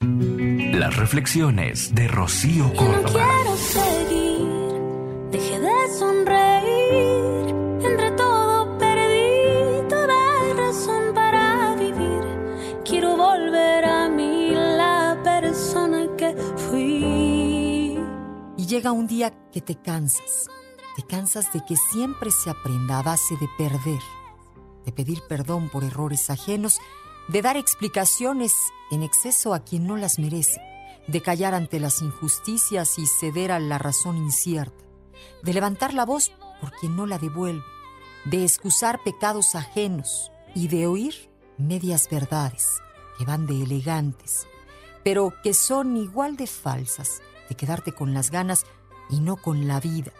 Las reflexiones de Rocío Y no Córdoba. quiero seguir, dejé de sonreír. Entre todo perdí toda razón para vivir. Quiero volver a mí la persona que fui. Y llega un día que te cansas. Te cansas de que siempre se aprenda a base de perder, de pedir perdón por errores ajenos, de dar explicaciones en exceso a quien no las merece, de callar ante las injusticias y ceder a la razón incierta, de levantar la voz por quien no la devuelve, de excusar pecados ajenos y de oír medias verdades que van de elegantes, pero que son igual de falsas, de quedarte con las ganas y no con la vida,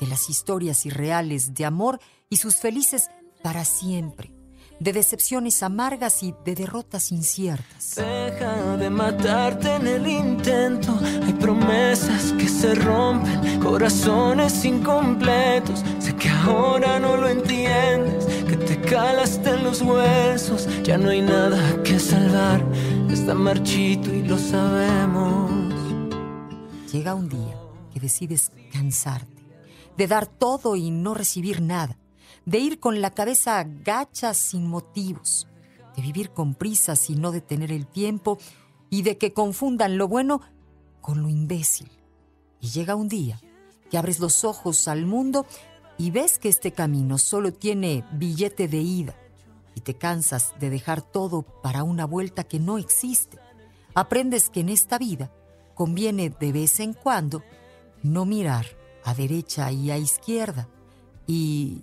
de las historias irreales de amor y sus felices para siempre, de decepciones amargas y de derrotas inciertas. Deja de matarte en el intento. Hay promesas que se rompen, corazones incompletos. Sé que ahora no lo entiendes, que te calaste en los huesos. Ya no hay nada que salvar, está marchito y lo sabemos. Llega un día que decides cansarte, de dar todo y no recibir nada, de ir con la cabeza gacha sin motivos, de vivir con prisas y no detener el tiempo, y de que confundan lo bueno con lo imbécil. Y llega un día que abres los ojos al mundo y ves que este camino solo tiene billete de ida, y te cansas de dejar todo para una vuelta que no existe. Aprendes que en esta vida conviene de vez en cuando no mirar a derecha y a izquierda y